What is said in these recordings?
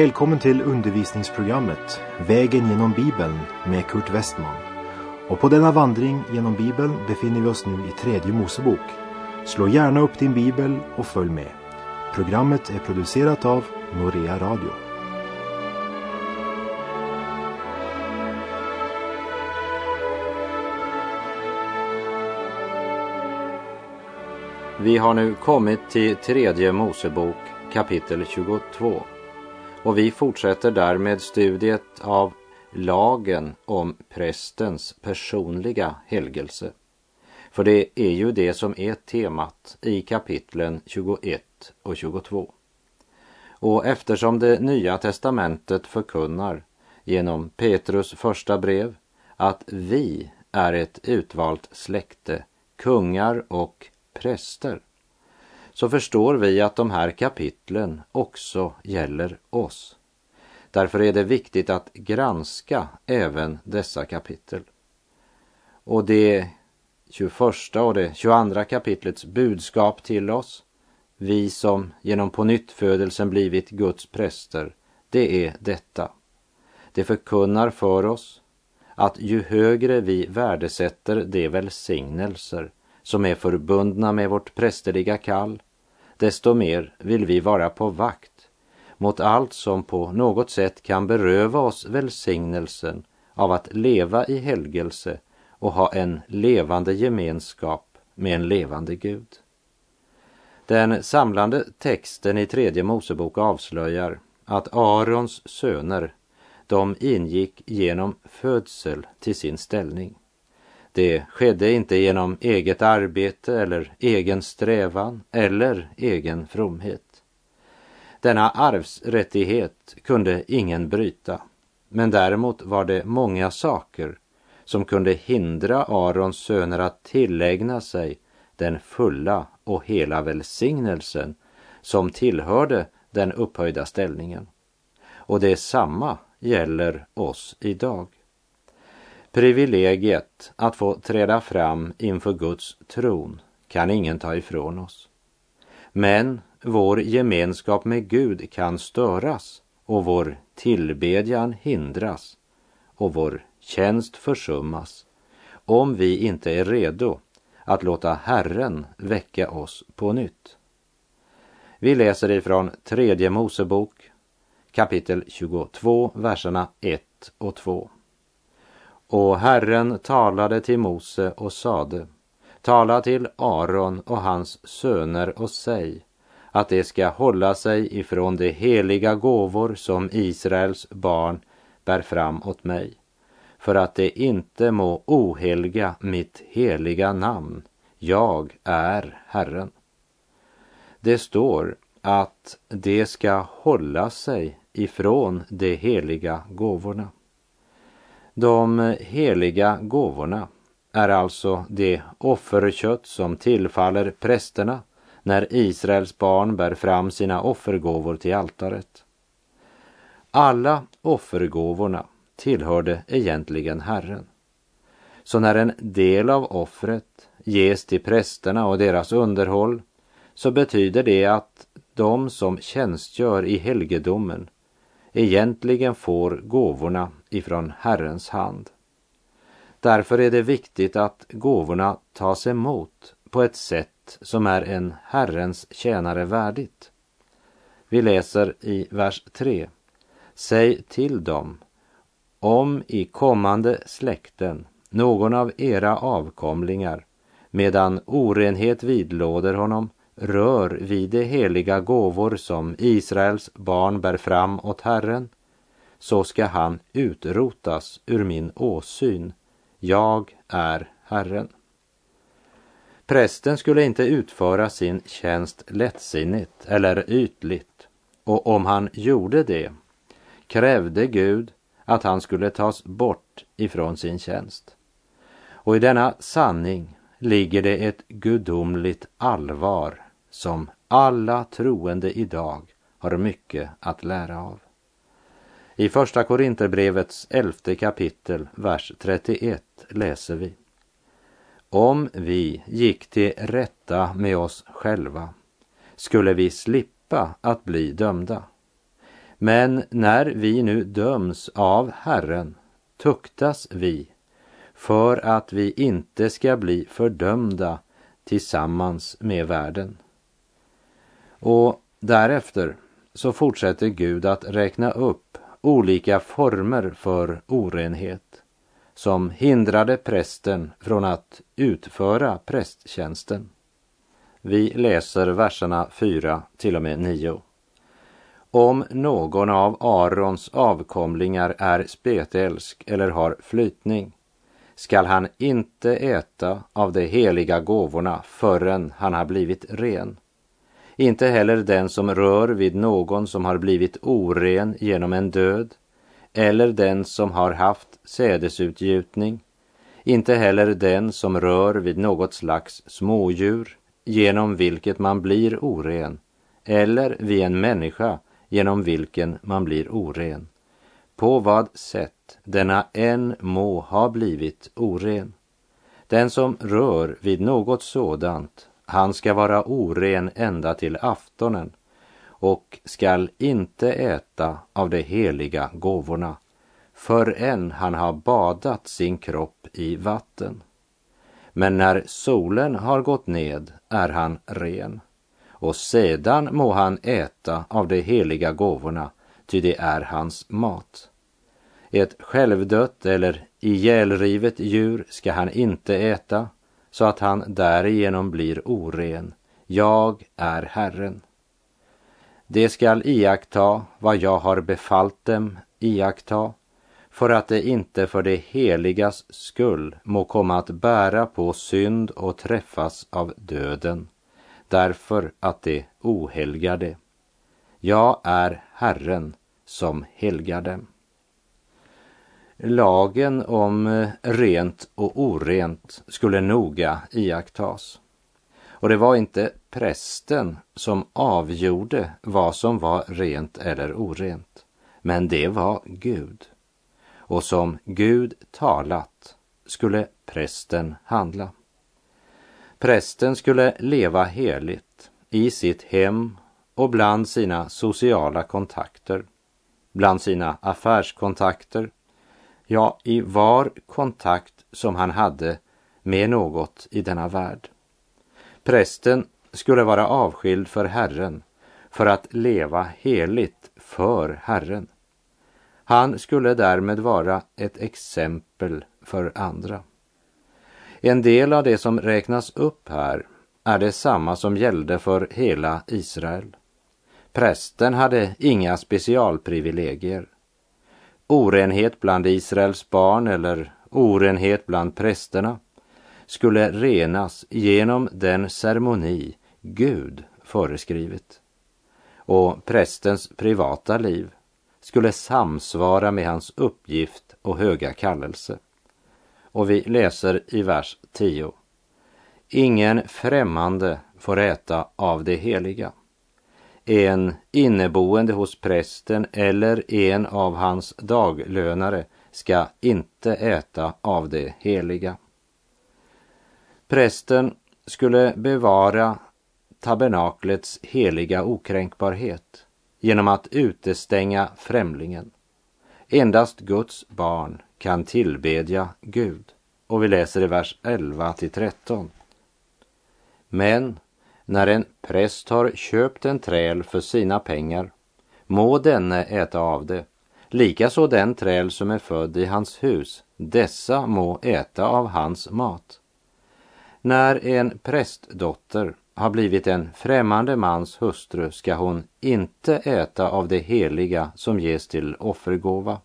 Välkommen till undervisningsprogrammet Vägen genom Bibeln med Kurt Westman. Och på denna vandring genom Bibeln befinner vi oss nu i tredje Mosebok. Slå gärna upp din bibel och följ med. Programmet är producerat av Norea Radio. Vi har nu kommit till tredje Mosebok kapitel 22 och vi fortsätter därmed studiet av lagen om prästens personliga helgelse. För det är ju det som är temat i kapitlen 21 och 22. Och eftersom det nya testamentet förkunnar genom Petrus första brev att vi är ett utvalt släkte, kungar och präster, så förstår vi att de här kapitlen också gäller oss. Därför är det viktigt att granska även dessa kapitel. Och det 21 och det 22 kapitlets budskap till oss, vi som genom pånyttfödelsen blivit Guds präster, det är detta. Det förkunnar för oss att ju högre vi värdesätter de välsignelser som är förbundna med vårt prästerliga kall, desto mer vill vi vara på vakt mot allt som på något sätt kan beröva oss välsignelsen av att leva i helgelse och ha en levande gemenskap med en levande Gud. Den samlande texten i tredje Mosebok avslöjar att Arons söner, de ingick genom födsel till sin ställning. Det skedde inte genom eget arbete eller egen strävan eller egen fromhet. Denna arvsrättighet kunde ingen bryta, men däremot var det många saker som kunde hindra Arons söner att tillägna sig den fulla och hela välsignelsen som tillhörde den upphöjda ställningen. Och det samma gäller oss idag. Privilegiet att få träda fram inför Guds tron kan ingen ta ifrån oss. Men vår gemenskap med Gud kan störas och vår tillbedjan hindras och vår tjänst försummas om vi inte är redo att låta Herren väcka oss på nytt. Vi läser ifrån tredje Mosebok kapitel 22, verserna 1 och 2. Och Herren talade till Mose och sade, tala till Aron och hans söner och säg att de ska hålla sig ifrån de heliga gåvor som Israels barn bär fram åt mig, för att de inte må ohelga mitt heliga namn. Jag är Herren. Det står att de ska hålla sig ifrån de heliga gåvorna. De heliga gåvorna är alltså det offerkött som tillfaller prästerna när Israels barn bär fram sina offergåvor till altaret. Alla offergåvorna tillhörde egentligen Herren. Så när en del av offret ges till prästerna och deras underhåll så betyder det att de som tjänstgör i helgedomen egentligen får gåvorna ifrån Herrens hand. Därför är det viktigt att gåvorna tas emot på ett sätt som är en Herrens tjänare värdigt. Vi läser i vers 3. Säg till dem, om i kommande släkten någon av era avkomlingar medan orenhet vidlåder honom rör vid de heliga gåvor som Israels barn bär fram åt Herren, så ska han utrotas ur min åsyn. Jag är Herren. Prästen skulle inte utföra sin tjänst lättsinnigt eller ytligt och om han gjorde det krävde Gud att han skulle tas bort ifrån sin tjänst. Och i denna sanning ligger det ett gudomligt allvar som alla troende idag har mycket att lära av. I Första Korinterbrevets elfte kapitel, vers 31 läser vi. Om vi gick till rätta med oss själva skulle vi slippa att bli dömda. Men när vi nu döms av Herren tuktas vi för att vi inte ska bli fördömda tillsammans med världen. Och därefter så fortsätter Gud att räkna upp olika former för orenhet som hindrade prästen från att utföra prästtjänsten. Vi läser verserna 4 till och med 9. Om någon av Arons avkomlingar är spetälsk eller har flytning skall han inte äta av de heliga gåvorna förrän han har blivit ren. Inte heller den som rör vid någon som har blivit oren genom en död, eller den som har haft sädesutgjutning, inte heller den som rör vid något slags smådjur, genom vilket man blir oren, eller vid en människa genom vilken man blir oren, på vad sätt denna än må ha blivit oren. Den som rör vid något sådant, han ska vara oren ända till aftonen och skall inte äta av de heliga gåvorna förrän han har badat sin kropp i vatten. Men när solen har gått ned är han ren och sedan må han äta av de heliga gåvorna, ty det är hans mat. Ett självdött eller ihjälrivet djur ska han inte äta, så att han därigenom blir oren. Jag är Herren. Det skall iaktta vad jag har befallt dem iaktta, för att det inte för det heligas skull må komma att bära på synd och träffas av döden därför att det ohelgar det. Jag är Herren som helgar dem. Lagen om eh, rent och orent skulle noga iakttas. Och det var inte prästen som avgjorde vad som var rent eller orent, men det var Gud. Och som Gud talat skulle prästen handla. Prästen skulle leva heligt i sitt hem och bland sina sociala kontakter, bland sina affärskontakter, ja, i var kontakt som han hade med något i denna värld. Prästen skulle vara avskild för Herren för att leva heligt för Herren. Han skulle därmed vara ett exempel för andra. En del av det som räknas upp här är detsamma som gällde för hela Israel. Prästen hade inga specialprivilegier. Orenhet bland Israels barn eller orenhet bland prästerna skulle renas genom den ceremoni Gud föreskrivit. Och prästens privata liv skulle samsvara med hans uppgift och höga kallelse. Och vi läser i vers 10. Ingen främmande får äta av det heliga. En inneboende hos prästen eller en av hans daglönare ska inte äta av det heliga. Prästen skulle bevara tabernaklets heliga okränkbarhet genom att utestänga främlingen. Endast Guds barn kan tillbedja Gud. Och vi läser i vers 11 till 13. Men när en präst har köpt en träl för sina pengar må denne äta av det. Likaså den träl som är född i hans hus, dessa må äta av hans mat. När en prästdotter har blivit en främmande mans hustru ska hon inte äta av det heliga som ges till offergåva.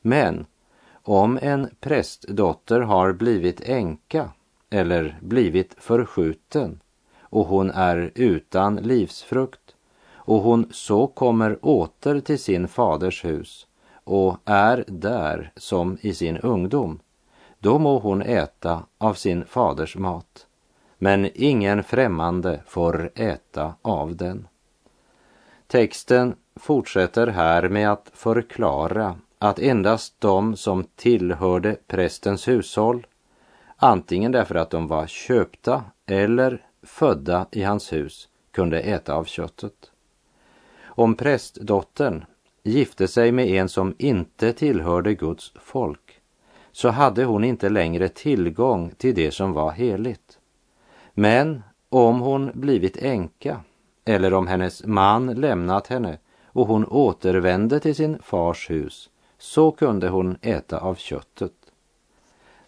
Men om en prästdotter har blivit änka eller blivit förskjuten och hon är utan livsfrukt och hon så kommer åter till sin faders hus och är där som i sin ungdom, då må hon äta av sin faders mat, men ingen främmande får äta av den. Texten fortsätter här med att förklara att endast de som tillhörde prästens hushåll, antingen därför att de var köpta eller födda i hans hus, kunde äta av köttet. Om prästdottern gifte sig med en som inte tillhörde Guds folk så hade hon inte längre tillgång till det som var heligt. Men om hon blivit änka eller om hennes man lämnat henne och hon återvände till sin fars hus så kunde hon äta av köttet.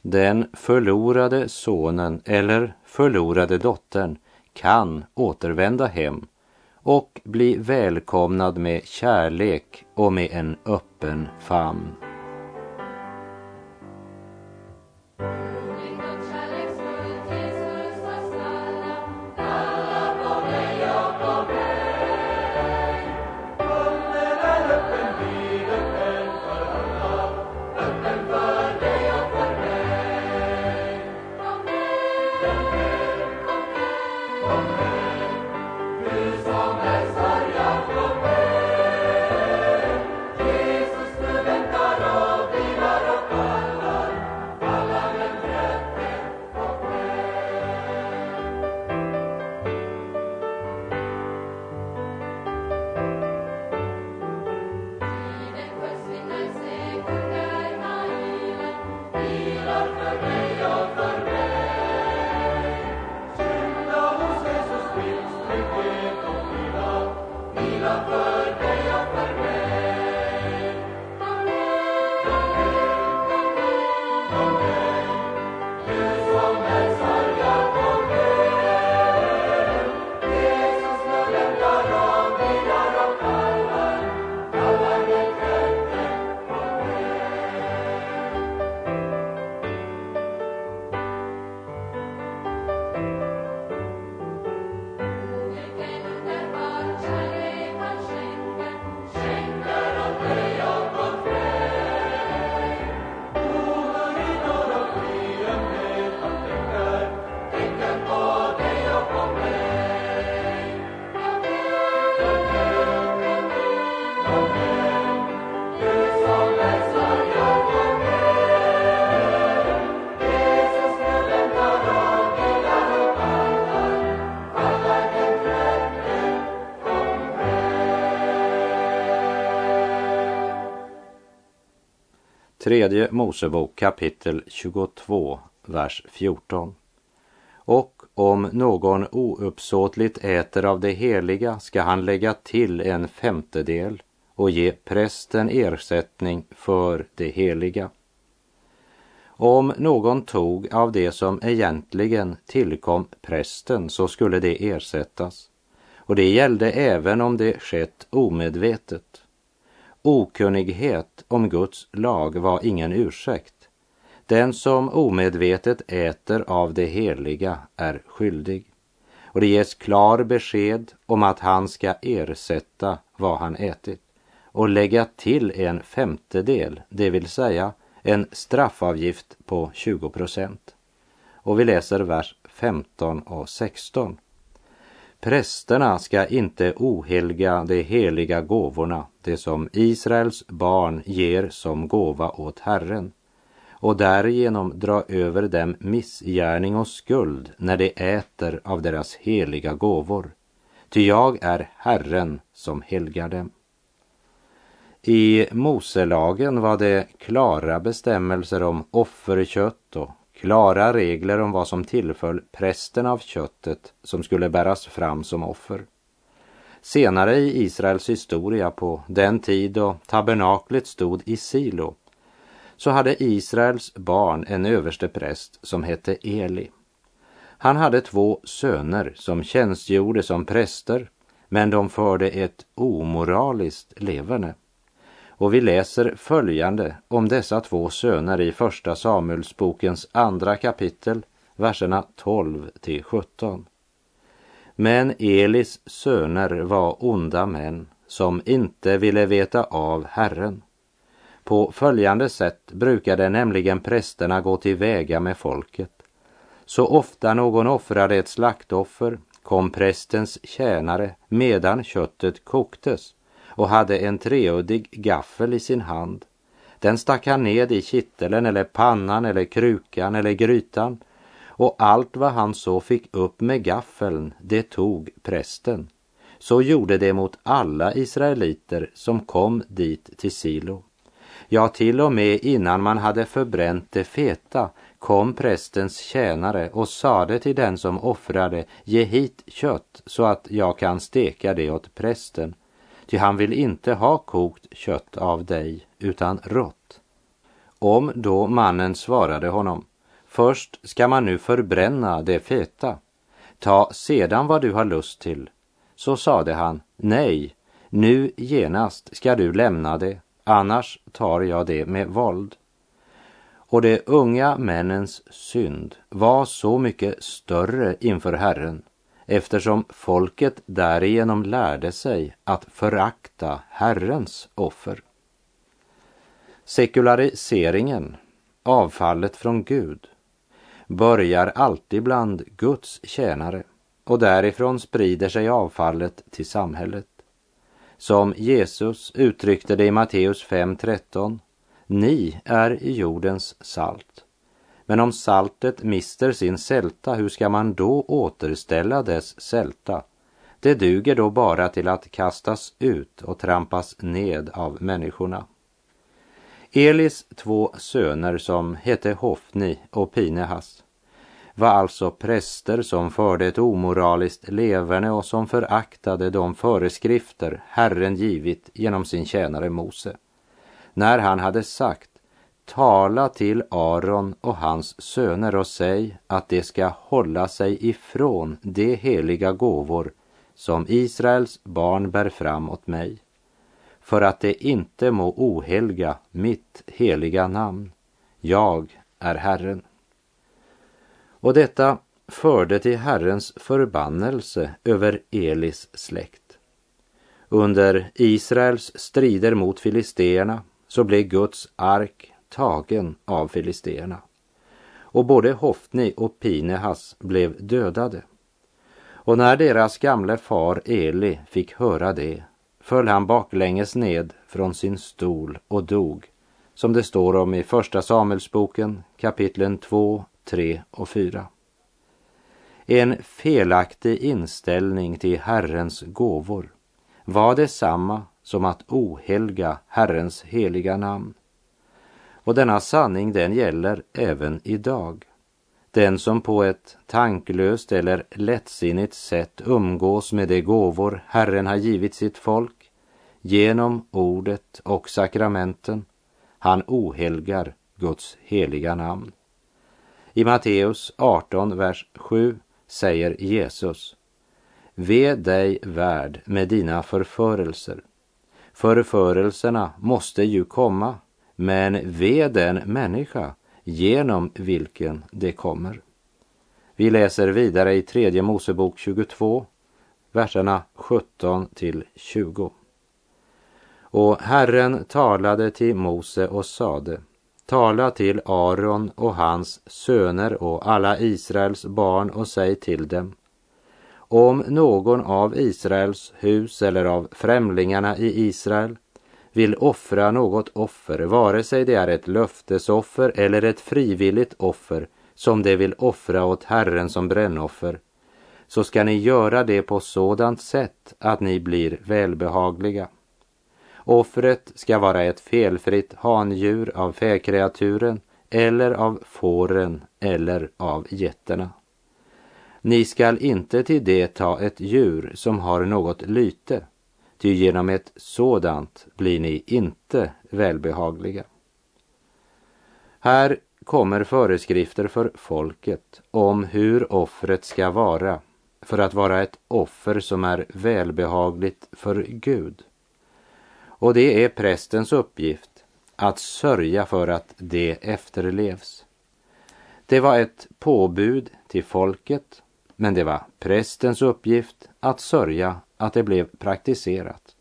Den förlorade sonen eller förlorade dottern kan återvända hem och bli välkomnad med kärlek och med en öppen famn. Tredje Mosebok kapitel 22, vers 14. Och om någon ouppsåtligt äter av det heliga ska han lägga till en femtedel och ge prästen ersättning för det heliga. Om någon tog av det som egentligen tillkom prästen så skulle det ersättas. Och det gällde även om det skett omedvetet. Okunnighet om Guds lag var ingen ursäkt. Den som omedvetet äter av det heliga är skyldig. Och det ges klar besked om att han ska ersätta vad han ätit och lägga till en femtedel, det vill säga en straffavgift på 20 procent. Och vi läser vers 15 och 16. Prästerna ska inte ohelga de heliga gåvorna, det som Israels barn ger som gåva åt Herren, och därigenom dra över dem missgärning och skuld när de äter av deras heliga gåvor. Ty jag är Herren som helgar dem. I Moselagen var det klara bestämmelser om offerkött och klara regler om vad som tillföll prästen av köttet som skulle bäras fram som offer. Senare i Israels historia på den tid då tabernaklet stod i Silo så hade Israels barn en överste präst som hette Eli. Han hade två söner som tjänstgjorde som präster men de förde ett omoraliskt leverne. Och vi läser följande om dessa två söner i Första Samuelsbokens andra kapitel, verserna 12 till 17. Men Elis söner var onda män som inte ville veta av Herren. På följande sätt brukade nämligen prästerna gå till väga med folket. Så ofta någon offrade ett slaktoffer kom prästens tjänare medan köttet koktes och hade en treuddig gaffel i sin hand. Den stack han ned i kitteln eller pannan eller krukan eller grytan och allt vad han så fick upp med gaffeln, det tog prästen. Så gjorde det mot alla israeliter som kom dit till Silo. Ja, till och med innan man hade förbränt det feta kom prästens tjänare och sade till den som offrade, ge hit kött så att jag kan steka det åt prästen. Ty han vill inte ha kokt kött av dig, utan rått. Om då mannen svarade honom, först ska man nu förbränna det feta, ta sedan vad du har lust till. Så sade han, nej, nu genast ska du lämna det, annars tar jag det med våld. Och de unga männens synd var så mycket större inför Herren eftersom folket därigenom lärde sig att förakta Herrens offer. Sekulariseringen, avfallet från Gud, börjar alltid bland Guds tjänare och därifrån sprider sig avfallet till samhället. Som Jesus uttryckte det i Matteus 5.13. Ni är jordens salt. Men om saltet mister sin sälta, hur ska man då återställa dess sälta? Det duger då bara till att kastas ut och trampas ned av människorna. Elis två söner som hette Hofni och Pinehas var alltså präster som förde ett omoraliskt leverne och som föraktade de föreskrifter Herren givit genom sin tjänare Mose. När han hade sagt Tala till Aron och hans söner och säg att de ska hålla sig ifrån de heliga gåvor som Israels barn bär fram åt mig för att det inte må ohelga mitt heliga namn. Jag är Herren. Och detta förde till Herrens förbannelse över Elis släkt. Under Israels strider mot filisteerna så blev Guds ark tagen av filisteerna. Och både Hofni och Pinehas blev dödade. Och när deras gamle far Eli fick höra det föll han baklänges ned från sin stol och dog, som det står om i Första Samuelsboken kapitlen 2, 3 och 4. En felaktig inställning till Herrens gåvor var detsamma som att ohelga Herrens heliga namn. Och denna sanning den gäller även idag. Den som på ett tanklöst eller lättsinnigt sätt umgås med de gåvor Herren har givit sitt folk genom ordet och sakramenten, han ohelgar Guds heliga namn. I Matteus 18, vers 7 säger Jesus Ve dig värd med dina förförelser. Förförelserna måste ju komma, men ve den människa genom vilken det kommer. Vi läser vidare i tredje Mosebok 22, verserna 17 till 20. Och Herren talade till Mose och sade Tala till Aron och hans söner och alla Israels barn och säg till dem om någon av Israels hus eller av främlingarna i Israel vill offra något offer, vare sig det är ett löftesoffer eller ett frivilligt offer som de vill offra åt Herren som brännoffer, så ska ni göra det på sådant sätt att ni blir välbehagliga. Offret ska vara ett felfritt handjur av fäkreaturen eller av fåren eller av getterna. Ni skall inte till det ta ett djur som har något lyte, ty genom ett sådant blir ni inte välbehagliga. Här kommer föreskrifter för folket om hur offret ska vara för att vara ett offer som är välbehagligt för Gud. Och det är prästens uppgift att sörja för att det efterlevs. Det var ett påbud till folket, men det var prästens uppgift att sörja att det blev praktiserat.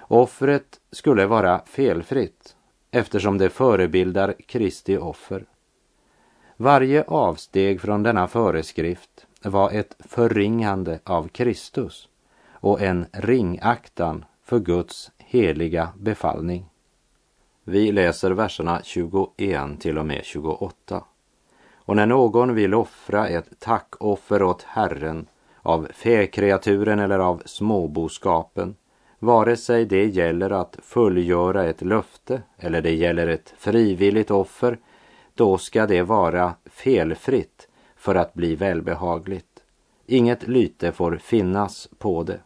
Offret skulle vara felfritt eftersom det förebildar Kristi offer. Varje avsteg från denna föreskrift var ett förringande av Kristus och en ringaktan för Guds heliga befallning. Vi läser verserna 21 till och med 28. Och när någon vill offra ett tackoffer åt Herren av fäkreaturen eller av småboskapen, vare sig det gäller att fullgöra ett löfte eller det gäller ett frivilligt offer, då ska det vara felfritt för att bli välbehagligt. Inget lyte får finnas på det.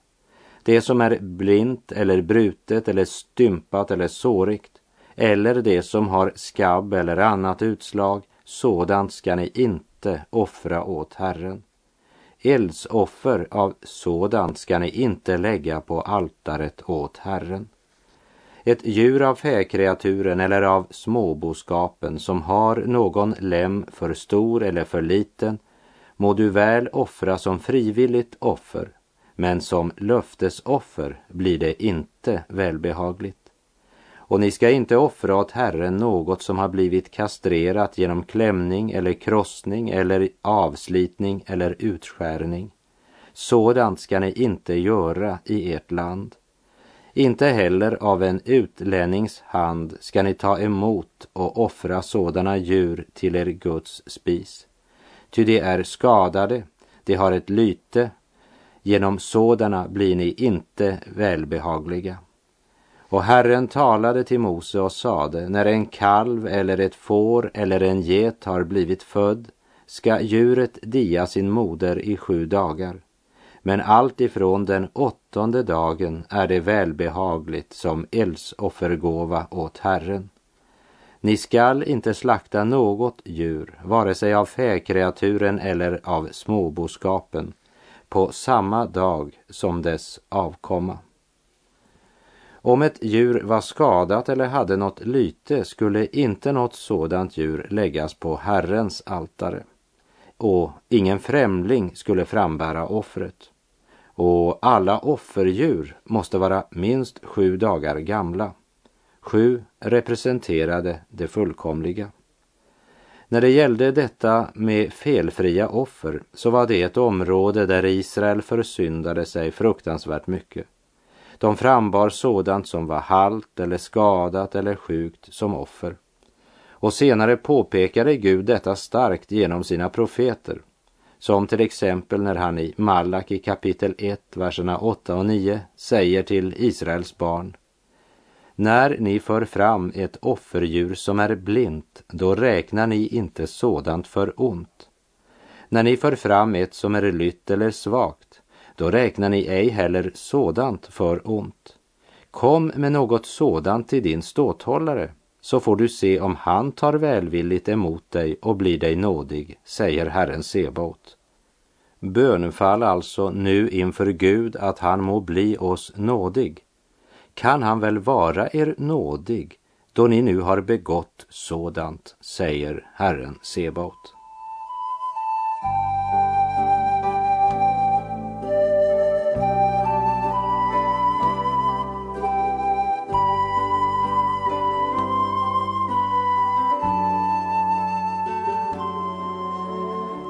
Det som är blint eller brutet eller stympat eller sårigt eller det som har skabb eller annat utslag, sådant ska ni inte offra åt Herren. Eldsoffer av sådant ska ni inte lägga på altaret åt Herren. Ett djur av fäkreaturen eller av småboskapen som har någon lem för stor eller för liten må du väl offra som frivilligt offer, men som löftesoffer blir det inte välbehagligt. Och ni ska inte offra åt Herren något som har blivit kastrerat genom klämning eller krossning eller avslitning eller utskärning. Sådant ska ni inte göra i ert land. Inte heller av en utlännings hand ska ni ta emot och offra sådana djur till er Guds spis. Ty de är skadade, de har ett lyte, genom sådana blir ni inte välbehagliga. Och Herren talade till Mose och sade, när en kalv eller ett får eller en get har blivit född ska djuret dia sin moder i sju dagar. Men allt ifrån den åttonde dagen är det välbehagligt som eldsoffergåva åt Herren. Ni skall inte slakta något djur, vare sig av fäkreaturen eller av småboskapen, på samma dag som dess avkomma. Om ett djur var skadat eller hade något lyte skulle inte något sådant djur läggas på Herrens altare. Och ingen främling skulle frambära offret. Och alla offerdjur måste vara minst sju dagar gamla. Sju representerade det fullkomliga. När det gällde detta med felfria offer så var det ett område där Israel försyndade sig fruktansvärt mycket. De frambar sådant som var halt eller skadat eller sjukt som offer. Och senare påpekade Gud detta starkt genom sina profeter. Som till exempel när han i Malak i kapitel 1, verserna 8 och 9 säger till Israels barn. När ni för fram ett offerdjur som är blint, då räknar ni inte sådant för ont. När ni för fram ett som är lytt eller svagt, då räknar ni ej heller sådant för ont. Kom med något sådant till din ståthållare, så får du se om han tar välvilligt emot dig och blir dig nådig, säger Herren Sebaot. Bönfall alltså nu inför Gud att han må bli oss nådig. Kan han väl vara er nådig då ni nu har begått sådant, säger Herren Sebaot.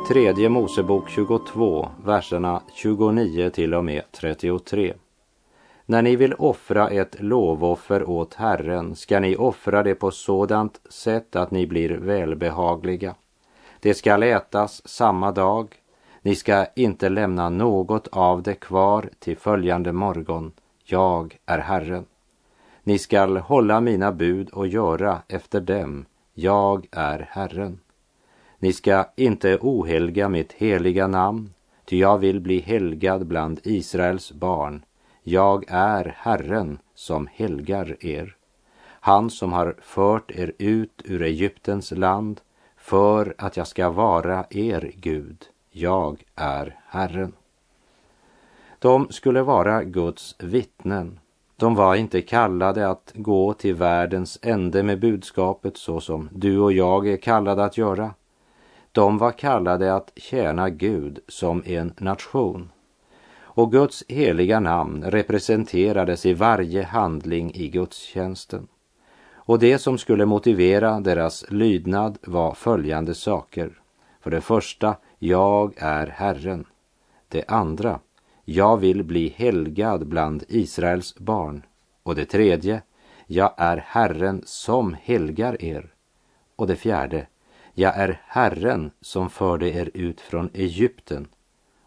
Tredje Mosebok 22, verserna 29 till och med 33. När ni vill offra ett lovoffer åt Herren ska ni offra det på sådant sätt att ni blir välbehagliga. Det skall ätas samma dag. Ni ska inte lämna något av det kvar till följande morgon. Jag är Herren. Ni skall hålla mina bud och göra efter dem. Jag är Herren. Ni ska inte ohelga mitt heliga namn, ty jag vill bli helgad bland Israels barn. Jag är Herren som helgar er, han som har fört er ut ur Egyptens land för att jag ska vara er Gud. Jag är Herren. De skulle vara Guds vittnen. De var inte kallade att gå till världens ände med budskapet så som du och jag är kallade att göra. De var kallade att tjäna Gud som en nation. Och Guds heliga namn representerades i varje handling i gudstjänsten. Och det som skulle motivera deras lydnad var följande saker. För det första, jag är Herren. Det andra, jag vill bli helgad bland Israels barn. Och det tredje, jag är Herren som helgar er. Och det fjärde, jag är Herren som förde er ut från Egypten.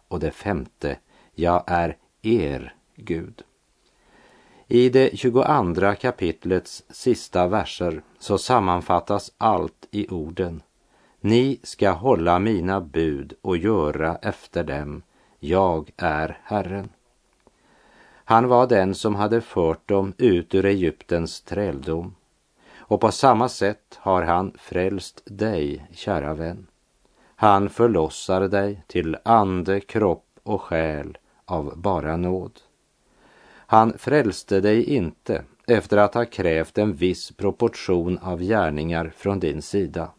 Och det femte, jag är er Gud. I det 22 kapitlets sista verser så sammanfattas allt i orden Ni ska hålla mina bud och göra efter dem. Jag är Herren. Han var den som hade fört dem ut ur Egyptens träldom. Och på samma sätt har han frälst dig, kära vän. Han förlossar dig till ande, kropp och själ av bara nåd. Han frälste dig inte efter att ha krävt en viss proportion av gärningar från din sida.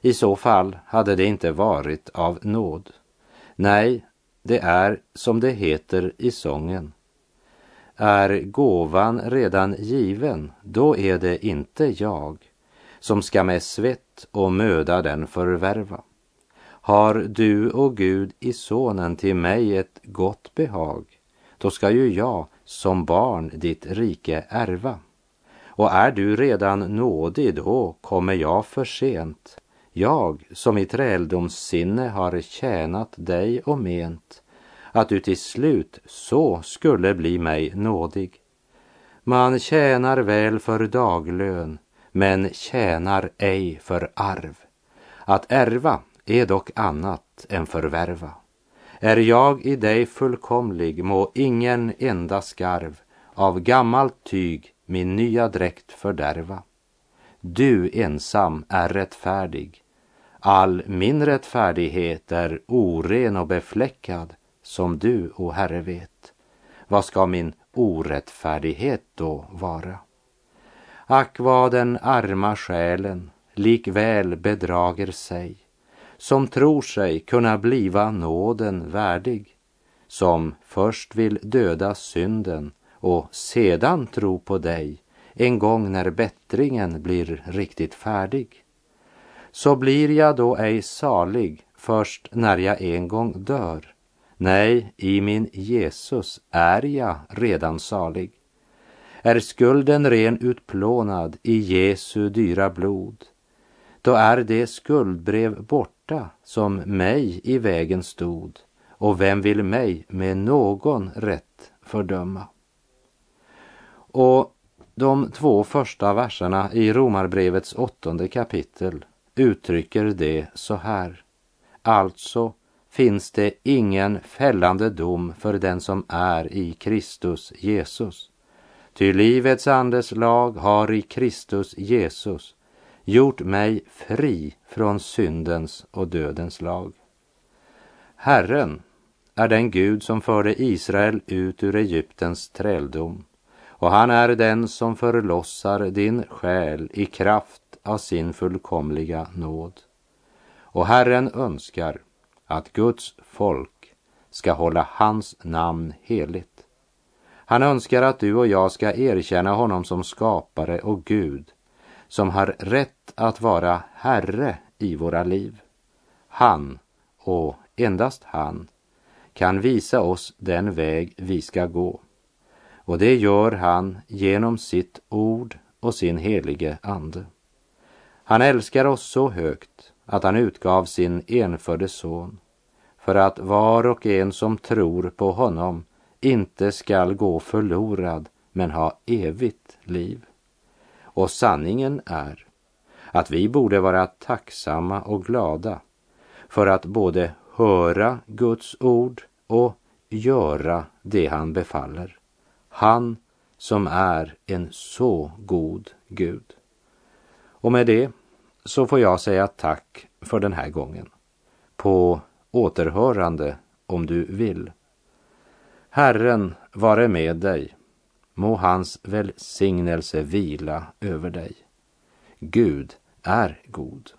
I så fall hade det inte varit av nåd. Nej, det är som det heter i sången. Är gåvan redan given, då är det inte jag som ska med svett och möda den förvärva. Har du och Gud i sonen till mig ett gott behag, då ska ju jag som barn ditt rike ärva. Och är du redan nådig, då kommer jag för sent. Jag som i träldomssinne har tjänat dig och ment att du till slut så skulle bli mig nådig. Man tjänar väl för daglön, men tjänar ej för arv. Att ärva är dock annat än förvärva. Är jag i dig fullkomlig må ingen enda skarv av gammalt tyg min nya dräkt fördärva. Du ensam är rättfärdig. All min rättfärdighet är oren och befläckad som du, o Herre, vet. Vad ska min orättfärdighet då vara? Ack vad den arma själen likväl bedrager sig som tror sig kunna bliva nåden värdig, som först vill döda synden och sedan tro på dig en gång när bättringen blir riktigt färdig. Så blir jag då ej salig först när jag en gång dör. Nej, i min Jesus är jag redan salig. Är skulden ren utplånad i Jesu dyra blod, då är det skuldbrev borta som mig i vägen stod och vem vill mig med någon rätt fördöma? Och de två första verserna i Romarbrevets åttonde kapitel uttrycker det så här. Alltså finns det ingen fällande dom för den som är i Kristus Jesus. Ty livets andes lag har i Kristus Jesus gjort mig fri från syndens och dödens lag. Herren är den Gud som förde Israel ut ur Egyptens träldom och han är den som förlossar din själ i kraft av sin fullkomliga nåd. Och Herren önskar att Guds folk ska hålla hans namn heligt. Han önskar att du och jag ska erkänna honom som skapare och Gud som har rätt att vara Herre i våra liv. Han, och endast han, kan visa oss den väg vi ska gå. Och det gör han genom sitt ord och sin helige ande. Han älskar oss så högt att han utgav sin enfödde son för att var och en som tror på honom inte skall gå förlorad men ha evigt liv. Och sanningen är att vi borde vara tacksamma och glada för att både höra Guds ord och göra det han befaller. Han som är en så god Gud. Och med det så får jag säga tack för den här gången. På återhörande om du vill. Herren vare med dig Må hans välsignelse vila över dig. Gud är god.